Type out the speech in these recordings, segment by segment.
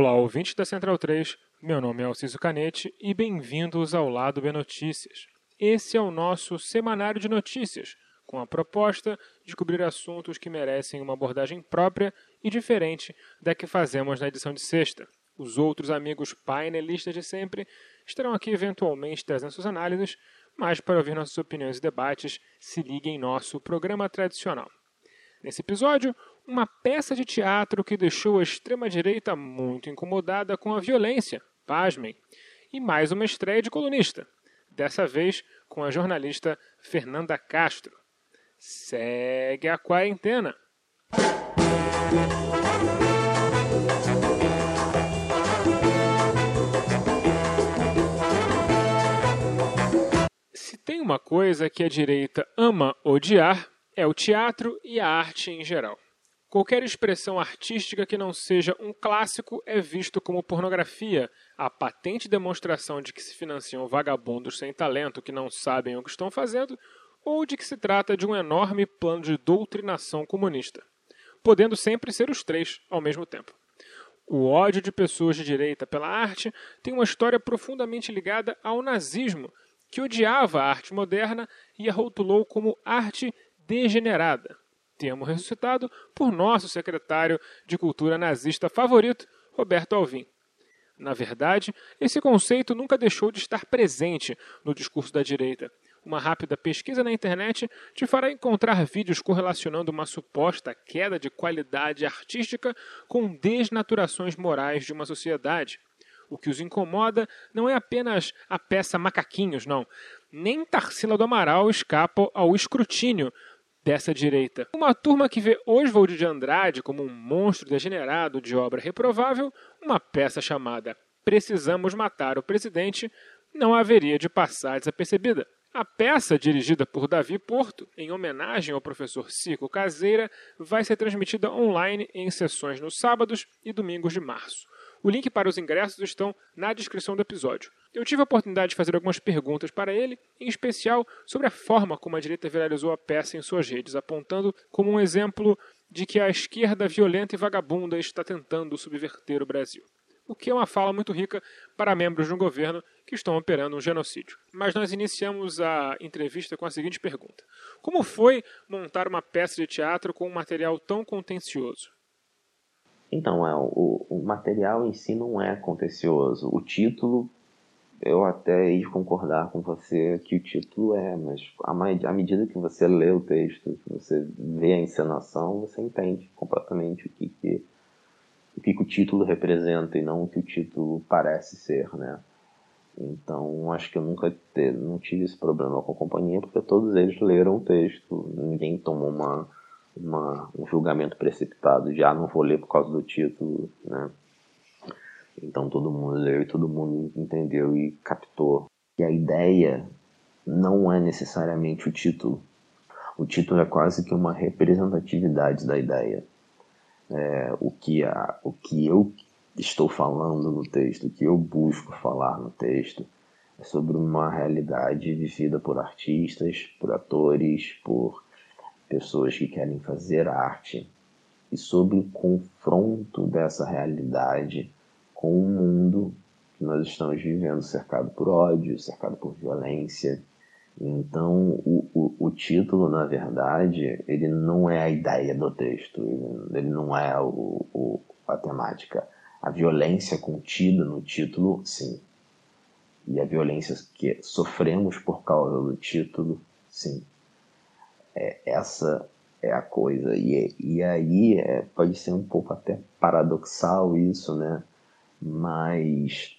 Olá, ouvintes da Central 3. Meu nome é Alciso Canete e bem-vindos ao Lado B Notícias. Esse é o nosso semanário de notícias, com a proposta de cobrir assuntos que merecem uma abordagem própria e diferente da que fazemos na edição de sexta. Os outros amigos painelistas de sempre estarão aqui eventualmente trazendo suas análises, mas para ouvir nossas opiniões e debates, se ligue em nosso programa tradicional. Nesse episódio, uma peça de teatro que deixou a extrema-direita muito incomodada com a violência, pasmem, e mais uma estreia de colunista, dessa vez com a jornalista Fernanda Castro. Segue a quarentena. Se tem uma coisa que a direita ama odiar, é o teatro e a arte em geral. Qualquer expressão artística que não seja um clássico é visto como pornografia, a patente demonstração de que se financiam vagabundos sem talento que não sabem o que estão fazendo, ou de que se trata de um enorme plano de doutrinação comunista, podendo sempre ser os três ao mesmo tempo. O ódio de pessoas de direita pela arte tem uma história profundamente ligada ao nazismo, que odiava a arte moderna e a rotulou como arte degenerada termo ressuscitado por nosso secretário de cultura nazista favorito, Roberto Alvim. Na verdade, esse conceito nunca deixou de estar presente no discurso da direita. Uma rápida pesquisa na internet te fará encontrar vídeos correlacionando uma suposta queda de qualidade artística com desnaturações morais de uma sociedade. O que os incomoda não é apenas a peça Macaquinhos, não. Nem Tarsila do Amaral escapa ao escrutínio dessa direita. Uma turma que vê Oswald de Andrade como um monstro degenerado de obra reprovável, uma peça chamada Precisamos Matar o Presidente, não haveria de passar desapercebida. A peça, dirigida por Davi Porto, em homenagem ao professor Cico Caseira, vai ser transmitida online em sessões nos sábados e domingos de março. O link para os ingressos estão na descrição do episódio. Eu tive a oportunidade de fazer algumas perguntas para ele, em especial sobre a forma como a direita viralizou a peça em suas redes, apontando como um exemplo de que a esquerda violenta e vagabunda está tentando subverter o Brasil. O que é uma fala muito rica para membros de um governo que estão operando um genocídio. Mas nós iniciamos a entrevista com a seguinte pergunta: Como foi montar uma peça de teatro com um material tão contencioso? Então, é, o, o material em si não é contencioso. O título, eu até ia concordar com você que o título é, mas à medida que você lê o texto, que você vê a encenação, você entende completamente o que, que, o, que, que o título representa e não o que o título parece ser, né? Então, acho que eu nunca te, não tive esse problema com a companhia, porque todos eles leram o texto, ninguém tomou uma uma, um julgamento precipitado, já não vou ler por causa do título, né? Então todo mundo leu e todo mundo entendeu e captou que a ideia não é necessariamente o título. O título é quase que uma representatividade da ideia. É, o, que a, o que eu estou falando no texto, o que eu busco falar no texto, é sobre uma realidade vivida por artistas, por atores, por pessoas que querem fazer arte e sobre o confronto dessa realidade com o mundo que nós estamos vivendo, cercado por ódio, cercado por violência. Então, o, o, o título, na verdade, ele não é a ideia do texto, ele, ele não é o, o, a temática. A violência contida no título, sim. E a violência que sofremos por causa do título, sim. É, essa é a coisa. E, e aí é, pode ser um pouco até paradoxal isso, né? Mas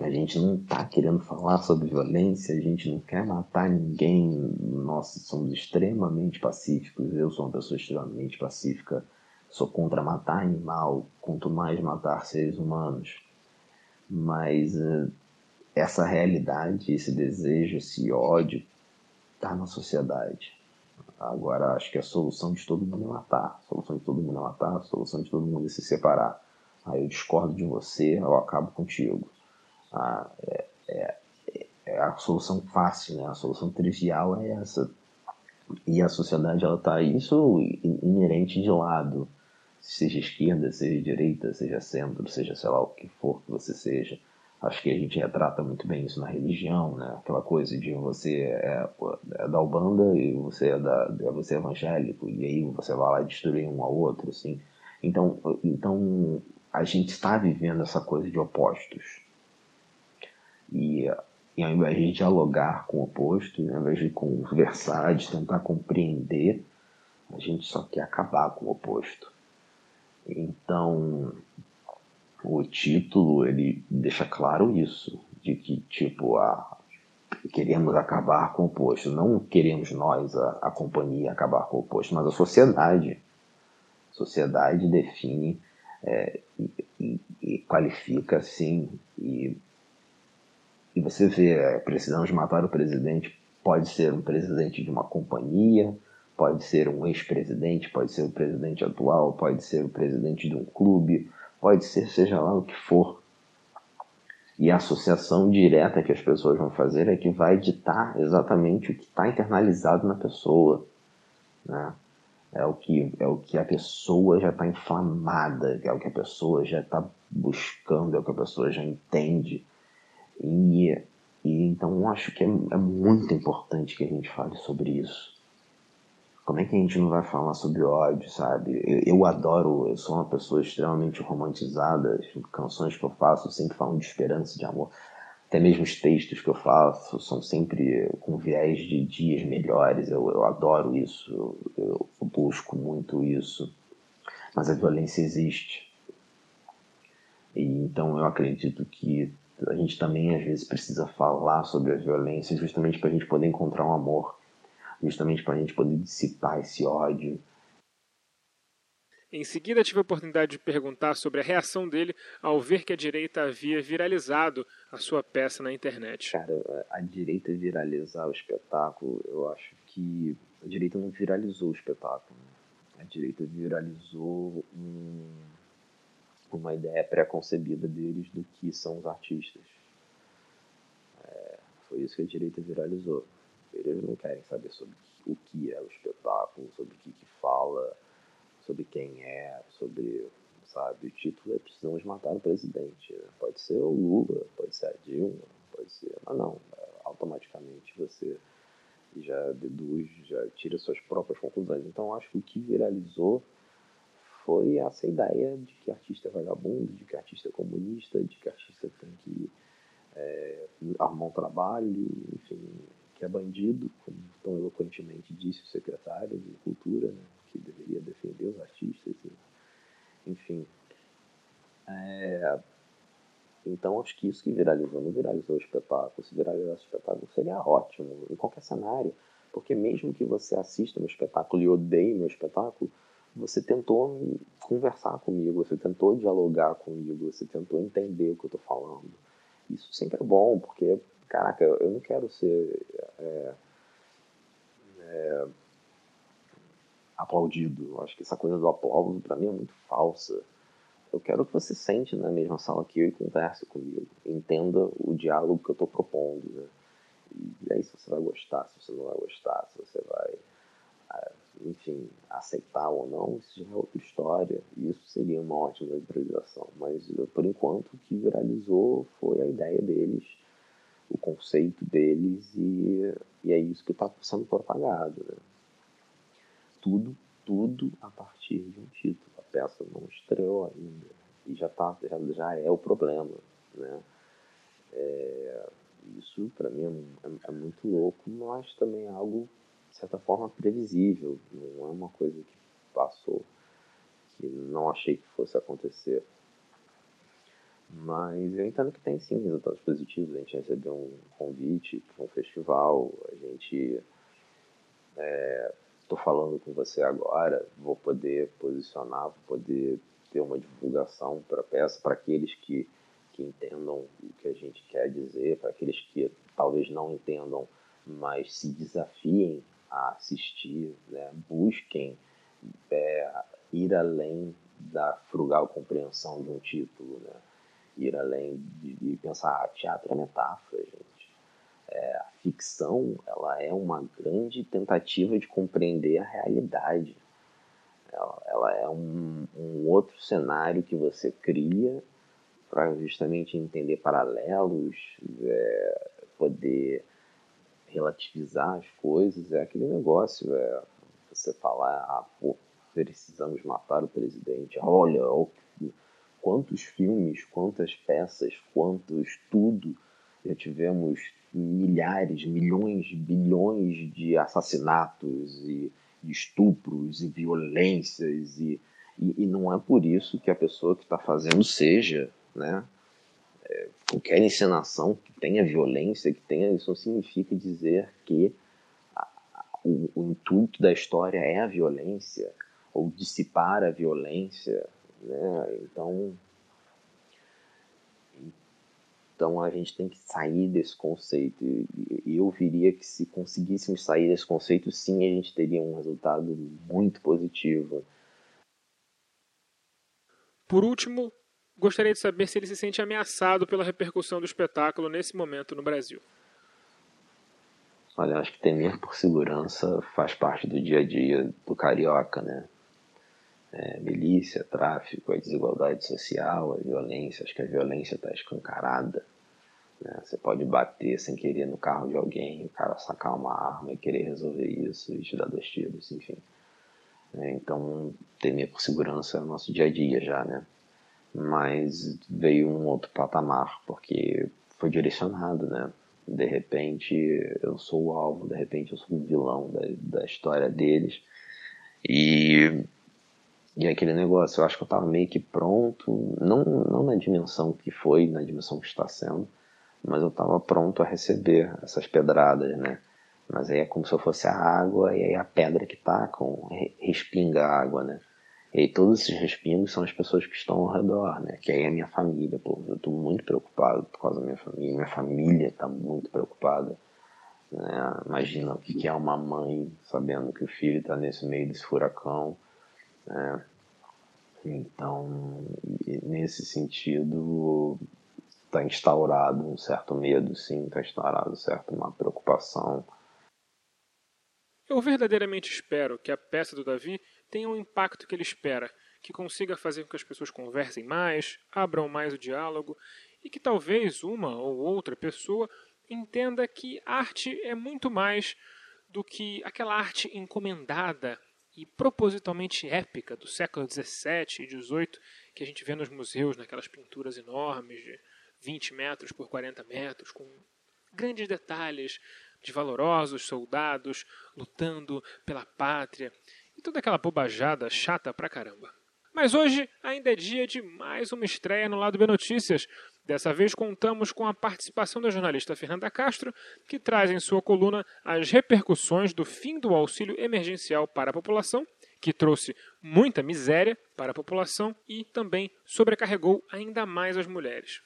a gente não está querendo falar sobre violência, a gente não quer matar ninguém. Nós somos extremamente pacíficos. Eu sou uma pessoa extremamente pacífica. Sou contra matar animal, quanto mais matar seres humanos. Mas uh, essa realidade, esse desejo, esse ódio está na sociedade. Agora, acho que a solução de todo mundo é matar. A solução de todo mundo é matar. A solução de todo mundo é se separar. Aí eu discordo de você, eu acabo contigo. Ah, é, é, é, a solução fácil, né? A solução trivial é essa. E a sociedade, ela tá isso inerente de lado. seja esquerda, seja direita, seja centro, seja sei lá o que for que você seja. Acho que a gente retrata muito bem isso na religião, né? Aquela coisa de você é, é da Ubanda e você é, da, é você é evangélico, e aí você vai lá destruir um ao outro, assim. Então, então a gente está vivendo essa coisa de opostos. E, e ao invés de dialogar com o oposto, ao invés de conversar, de tentar compreender, a gente só quer acabar com o oposto. Então, o título ele deixa claro isso, de que tipo a queremos acabar com o oposto, não queremos nós a, a companhia acabar com o oposto, mas a sociedade. A sociedade define é, e, e, qualifica sim e, e você vê, é, precisamos matar o presidente, pode ser um presidente de uma companhia, Pode ser um ex-presidente, pode ser o presidente atual, pode ser o presidente de um clube, pode ser seja lá o que for. E a associação direta que as pessoas vão fazer é que vai ditar exatamente o que está internalizado na pessoa. Né? É, o que, é o que a pessoa já está inflamada, é o que a pessoa já está buscando, é o que a pessoa já entende. E, e então acho que é, é muito importante que a gente fale sobre isso. Como é que a gente não vai falar sobre ódio, sabe? Eu, eu, adoro, eu sou uma pessoa extremamente romantizada. As canções que eu faço sempre falam de esperança, de amor. Até mesmo os textos que eu faço são sempre com viés de dias melhores. Eu, eu adoro isso, eu, eu busco muito isso. Mas a violência existe. E então eu acredito que a gente também às vezes precisa falar sobre a violência justamente para a gente poder encontrar um amor justamente para a gente poder dissipar esse ódio. Em seguida, tive a oportunidade de perguntar sobre a reação dele ao ver que a direita havia viralizado a sua peça na internet. Cara, a direita viralizar o espetáculo, eu acho que a direita não viralizou o espetáculo. Né? A direita viralizou um, uma ideia pré-concebida deles do que são os artistas. É, foi isso que a direita viralizou. Eles não querem saber sobre o que é o espetáculo, sobre o que, que fala, sobre quem é, sobre, sabe, o título é Precisamos Matar o Presidente. Pode ser o Lula, pode ser a Dilma, pode ser, mas não, automaticamente você já deduz, já tira suas próprias conclusões. Então acho que o que viralizou foi essa ideia de que artista é vagabundo, de que artista é comunista, de que artista tem que é, arrumar um trabalho, enfim, é bandido, como tão eloquentemente disse o secretário de Cultura, né, que deveria defender os artistas, enfim. É, então acho que isso que viralizou, não viralizou o espetáculo. Se viralizasse o espetáculo seria ótimo, em qualquer cenário. Porque mesmo que você assista meu espetáculo e odeie meu espetáculo, você tentou conversar comigo, você tentou dialogar comigo, você tentou entender o que eu estou falando. Isso sempre é bom, porque caraca, eu não quero ser é, é, aplaudido. Acho que essa coisa do aplauso para mim é muito falsa. Eu quero que você sente na mesma sala que eu e converse comigo, entenda o diálogo que eu estou propondo. Né? E aí se você vai gostar, se você não vai gostar, se você vai, é, enfim, aceitar ou não, isso já é outra história. E isso seria uma ótima improvisação. Mas por enquanto o que viralizou foi a ideia deles o conceito deles e, e é isso que está sendo propagado. Né? Tudo, tudo a partir de um título. A peça não estreou ainda e já, tá, já, já é o problema. Né? É, isso para mim é, é, é, muito louco, mas também é algo, de certa forma, previsível. Não é uma coisa que passou, que não achei que fosse acontecer. Mas eu entendo que tem sim resultados positivos. A gente recebeu um convite para um festival, a gente. Estou é, falando com você agora, vou poder posicionar, vou poder ter uma divulgação para a peça, para aqueles que, que entendam o que a gente quer dizer, para aqueles que talvez não entendam, mas se desafiem a assistir, né? busquem é, ir além da frugal compreensão de um título. Né? Ir além de, de pensar, ah, teatro é metáfora, gente. É, a ficção, ela é uma grande tentativa de compreender a realidade. Ela, fala, é um, um outro cenário que você cria para justamente entender paralelos, é, poder relativizar as coisas, é aquele negócio, é você falar, ah, pô, precisamos matar o presidente, olha, quantos filmes, quantas peças, quantos tudo, já tivemos milhares, milhões, bilhões de assassinatos e estupros e violências e, e, e, não é por isso que a pessoa que está fazendo seja, né? É, qualquer encenação que tenha violência, que tenha isso não significa dizer que a, o, o intuito da história é a violência ou dissipar a violência, né? Então então a gente tem que sair desse conceito. E eu viria que se conseguíssemos sair desse conceito, sim, a gente teria um resultado muito positivo. Por último, gostaria de saber se ele se sente ameaçado pela repercussão do espetáculo nesse momento no Brasil. Olha, acho que temer por segurança faz parte do dia a dia do carioca, né? É, milícia, tráfico, a desigualdade social, a violência. Acho que a violência está escancarada. Né? Você pode bater sem querer no carro de alguém, o cara sacar uma arma e querer resolver isso e te dar dois tiros, enfim. É, então, temer por segurança é o nosso dia a dia já, né? Mas veio um outro patamar, porque foi direcionado, né? De repente eu sou o alvo, de repente eu sou o vilão da, da história deles. E e aquele negócio, eu acho que eu estava meio que pronto, não, não na dimensão que foi, na dimensão que está sendo, mas eu estava pronto a receber essas pedradas, né? Mas aí é como se eu fosse a água e aí a pedra que tá com respinga a água, né? E aí todos esses respingos são as pessoas que estão ao redor, né? Que aí é a minha família, pô. Eu tô muito preocupado por causa da minha família. Minha família tá muito preocupada. Né? Imagina o que é uma mãe sabendo que o filho tá nesse meio desse furacão né? Então, nesse sentido, está instaurado um certo medo, sim, está instaurado certo uma preocupação. Eu verdadeiramente espero que a peça do Davi tenha o impacto que ele espera, que consiga fazer com que as pessoas conversem mais, abram mais o diálogo e que talvez uma ou outra pessoa entenda que arte é muito mais do que aquela arte encomendada e propositalmente épica do século XVII e XVIII que a gente vê nos museus, naquelas pinturas enormes de 20 metros por 40 metros, com grandes detalhes de valorosos soldados lutando pela pátria e toda aquela bobajada chata pra caramba. Mas hoje ainda é dia de mais uma estreia no Lado B Notícias, Dessa vez contamos com a participação da jornalista Fernanda Castro, que traz em sua coluna as repercussões do fim do auxílio emergencial para a população, que trouxe muita miséria para a população e também sobrecarregou ainda mais as mulheres.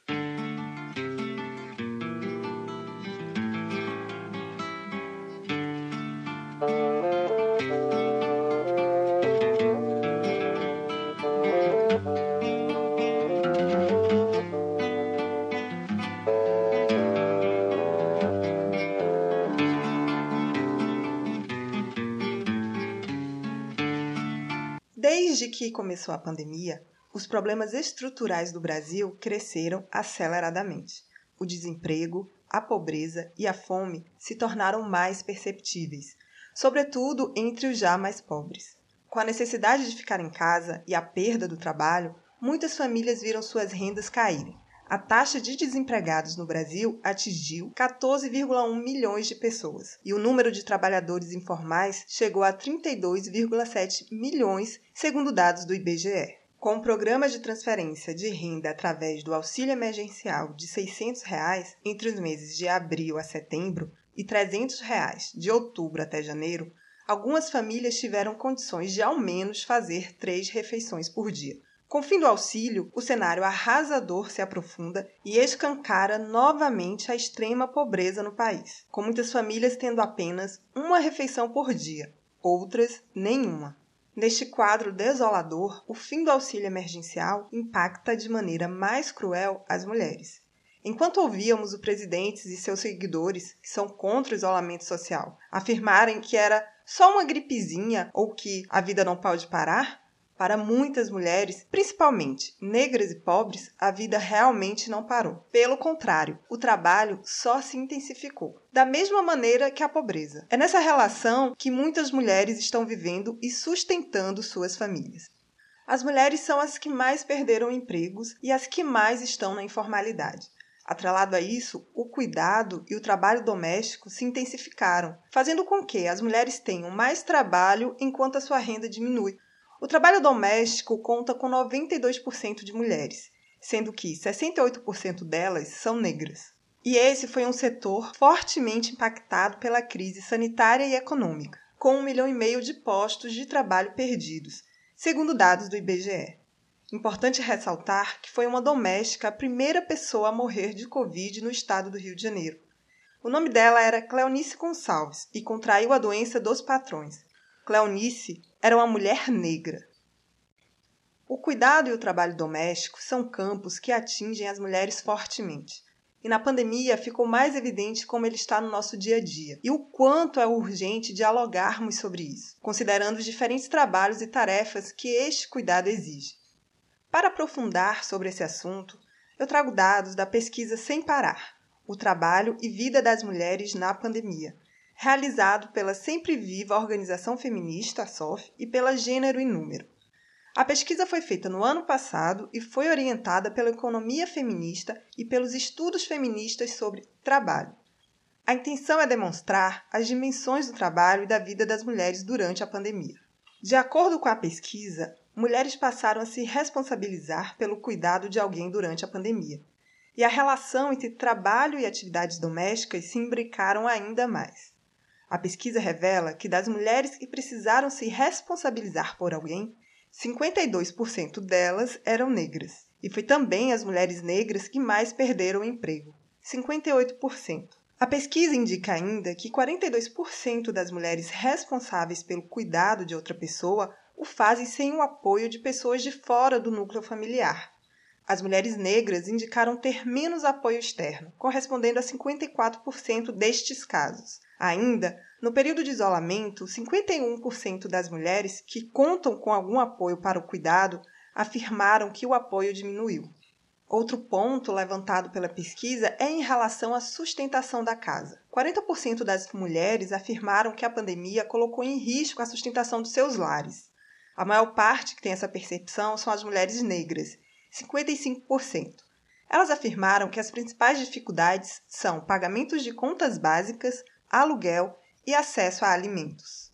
Que começou a pandemia, os problemas estruturais do Brasil cresceram aceleradamente. O desemprego, a pobreza e a fome se tornaram mais perceptíveis, sobretudo entre os já mais pobres. Com a necessidade de ficar em casa e a perda do trabalho, muitas famílias viram suas rendas caírem a taxa de desempregados no Brasil atingiu 14,1 milhões de pessoas e o número de trabalhadores informais chegou a 32,7 milhões, segundo dados do IBGE. Com o programa de transferência de renda através do auxílio emergencial de 600 reais entre os meses de abril a setembro e 300 reais de outubro até janeiro, algumas famílias tiveram condições de ao menos fazer três refeições por dia. Com o fim do auxílio, o cenário arrasador se aprofunda e escancara novamente a extrema pobreza no país, com muitas famílias tendo apenas uma refeição por dia, outras nenhuma. Neste quadro desolador, o fim do auxílio emergencial impacta de maneira mais cruel as mulheres. Enquanto ouvíamos o presidente e seus seguidores, que são contra o isolamento social, afirmarem que era só uma gripezinha ou que a vida não pode parar, Para muitas mulheres, principalmente negras e pobres, a vida realmente não parou. Pelo contrário, o trabalho só se intensificou, da mesma maneira que a pobreza. É nessa relação que muitas mulheres estão vivendo e sustentando suas famílias. As mulheres são as que mais perderam empregos e as que mais estão na informalidade. Atrelado a isso, o cuidado e o trabalho doméstico se intensificaram, fazendo com que as mulheres tenham mais trabalho enquanto a sua renda diminui, o trabalho doméstico conta com 92% de mulheres, sendo que 68% delas são negras. E esse foi um setor fortemente impactado pela crise sanitária e econômica, com um milhão e meio de postos de trabalho perdidos, segundo dados do IBGE. Importante ressaltar que foi uma doméstica a primeira pessoa a morrer de Covid no estado do Rio de Janeiro. O nome dela era Cleonice Gonçalves e contraiu a doença dos patrões. Cleonice era uma mulher negra. O cuidado e o trabalho doméstico são campos que atingem as mulheres fortemente. E na pandemia ficou mais evidente como ele está no nosso dia a dia e o quanto é urgente dialogarmos sobre isso, considerando os diferentes trabalhos e tarefas que este cuidado exige. Para aprofundar sobre esse assunto, eu trago dados da pesquisa Sem Parar: O Trabalho e Vida das Mulheres na Pandemia, realizado pela sempre viva organização feminista, a SOF, e pela Gênero e Número. A pesquisa foi feita no ano passado e foi orientada pela economia feminista e pelos estudos feministas sobre trabalho. A intenção é demonstrar as dimensões do trabalho e da vida das mulheres durante a pandemia. De acordo com a pesquisa, mulheres passaram a se responsabilizar pelo cuidado de alguém durante a pandemia. E a relação entre trabalho e atividades domésticas se imbricaram ainda mais. A pesquisa revela que das mulheres que precisaram se responsabilizar por alguém, 52% delas eram negras. E foi também as mulheres negras que mais perderam o emprego, 58%. A pesquisa indica ainda que 42% das mulheres responsáveis pelo cuidado de outra pessoa o fazem sem o apoio de pessoas de fora do núcleo familiar. As mulheres negras indicaram ter menos apoio externo, correspondendo a 54% destes casos. Ainda, no período de isolamento, 51% das mulheres que contam com algum apoio para o cuidado afirmaram que o apoio diminuiu. Outro ponto levantado pela pesquisa é em relação à sustentação da casa. 40% das mulheres afirmaram que a pandemia colocou em risco a sustentação dos seus lares. A maior parte que tem essa percepção são as mulheres negras, 55%. Elas afirmaram que as principais dificuldades são pagamentos de contas básicas, aluguel e acesso a alimentos.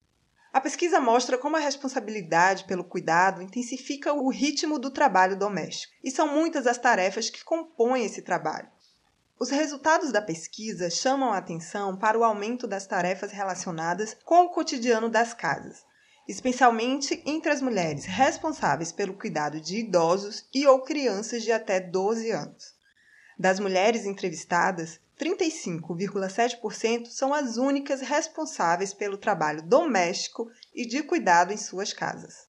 A pesquisa mostra como a responsabilidade pelo cuidado intensifica o ritmo do trabalho doméstico, e são muitas as tarefas que compõem esse trabalho. Os resultados da pesquisa chamam a atenção para o aumento das tarefas relacionadas com o cotidiano das casas, especialmente entre as mulheres responsáveis pelo cuidado de idosos e ou crianças de até 12 anos. Das mulheres entrevistadas, 35,7% são as únicas responsáveis pelo trabalho doméstico e de cuidado em suas casas.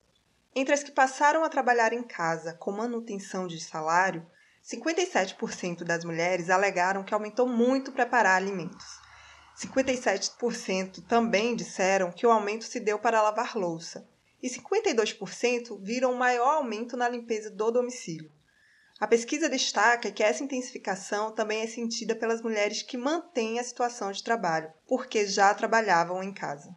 Entre as que passaram a trabalhar em casa com manutenção de salário, 57% das mulheres alegaram que aumentou muito preparar alimentos. 57% também disseram que o aumento se deu para lavar louça. E 52% viram um maior aumento na limpeza do domicílio. A pesquisa destaca que essa intensificação também é sentida pelas mulheres que mantêm a situação de trabalho, porque já trabalhavam em casa.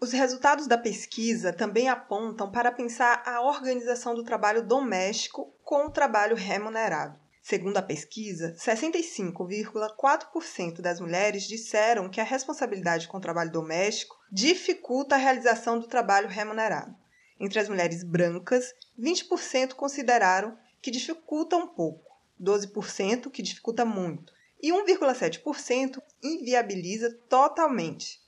Os resultados da pesquisa também apontam para pensar a organização do trabalho doméstico com o trabalho remunerado. Segundo a pesquisa, 65,4% das mulheres disseram que a responsabilidade com o trabalho doméstico dificulta a realização do trabalho remunerado. Entre as mulheres brancas, 20% consideraram que dificulta um pouco, 12% que dificulta muito e 1,7% inviabiliza totalmente.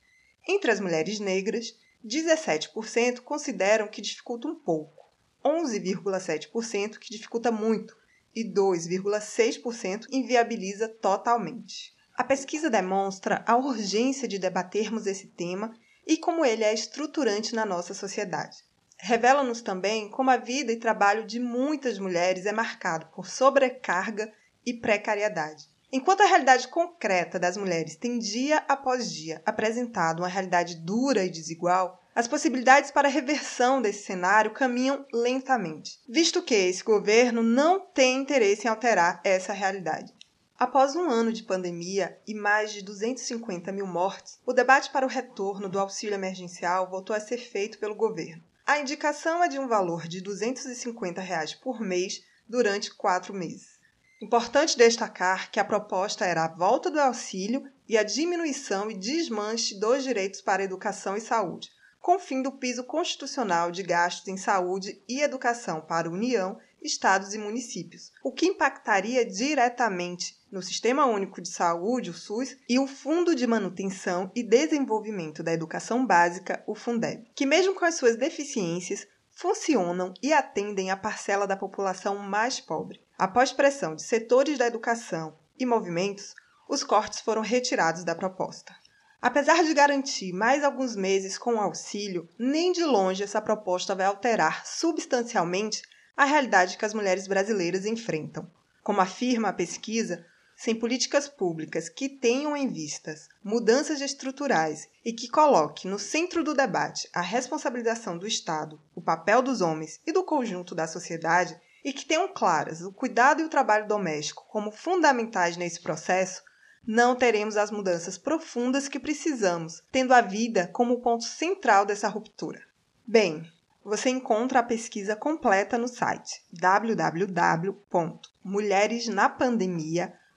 Entre as mulheres negras, 17% consideram que dificulta um pouco, 11,7% que dificulta muito e 2,6% inviabiliza totalmente. A pesquisa demonstra a urgência de debatermos esse tema e como ele é estruturante na nossa sociedade. Revela-nos também como a vida e trabalho de muitas mulheres é marcado por sobrecarga e precariedade. Enquanto a realidade concreta das mulheres tem dia após dia apresentado uma realidade dura e desigual, as possibilidades para a reversão desse cenário caminham lentamente, visto que esse governo não tem interesse em alterar essa realidade. Após um ano de pandemia e mais de 250 mil mortes, o debate para o retorno do auxílio emergencial voltou a ser feito pelo governo. A indicação é de um valor de 250 reais por mês durante quatro meses. Importante destacar que a proposta era a volta do auxílio e a diminuição e desmanche dos direitos para educação e saúde, com fim do piso constitucional de gastos em saúde e educação para União, estados e municípios, o que impactaria diretamente no Sistema Único de Saúde, o SUS, e o Fundo de Manutenção e Desenvolvimento da Educação Básica, o Fundeb, que mesmo com as suas deficiências, funcionam e atendem a parcela da população mais pobre. Após pressão de setores da educação e movimentos, os cortes foram retirados da proposta. Apesar de garantir mais alguns meses com o auxílio, nem de longe essa proposta vai alterar substancialmente a realidade que as mulheres brasileiras enfrentam. Como afirma a pesquisa, sem políticas públicas que tenham em vistas mudanças estruturais e que coloque no centro do debate a responsabilização do Estado, o papel dos homens e do conjunto da sociedade, e que tenham claras o cuidado e o trabalho doméstico como fundamentais nesse processo, não teremos as mudanças profundas que precisamos, tendo a vida como ponto central dessa ruptura. Bem, você encontra a pesquisa completa no site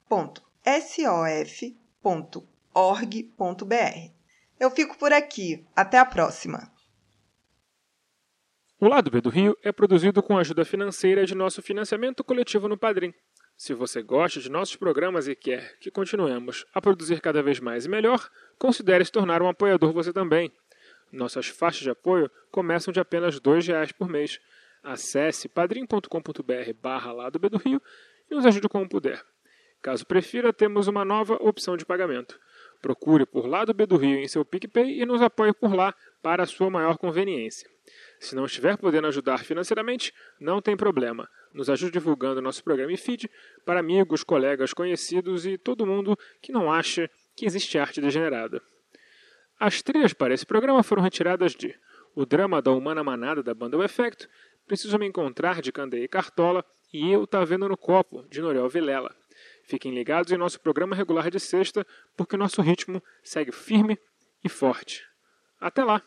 www.mulheresnapandemia.sof.org.br. Eu fico por aqui. Até a próxima! O Lado B do Rio é produzido com a ajuda financeira de nosso financiamento coletivo no Padrim. Se você gosta de nossos programas e quer que continuemos a produzir cada vez mais e melhor, considere se tornar um apoiador você também. Nossas faixas de apoio começam de apenas R$ reais por mês. Acesse padrim.com.br barra lado B do Rio e nos ajude como puder. Caso prefira, temos uma nova opção de pagamento. Procure por Lado B do Rio em seu PicPay e nos apoie por lá para sua maior conveniência. Se não estiver podendo ajudar financeiramente, não tem problema. Nos ajude divulgando nosso programa e feed para amigos, colegas, conhecidos e todo mundo que não acha que existe arte degenerada. As trilhas para esse programa foram retiradas de O Drama da Humana Manada da banda O Efecto, Preciso Me Encontrar de Candeia e Cartola e Eu Tá Vendo no Copo de Noriel Vilela. Fiquem ligados em nosso programa regular de sexta, porque o nosso ritmo segue firme e forte. Até lá!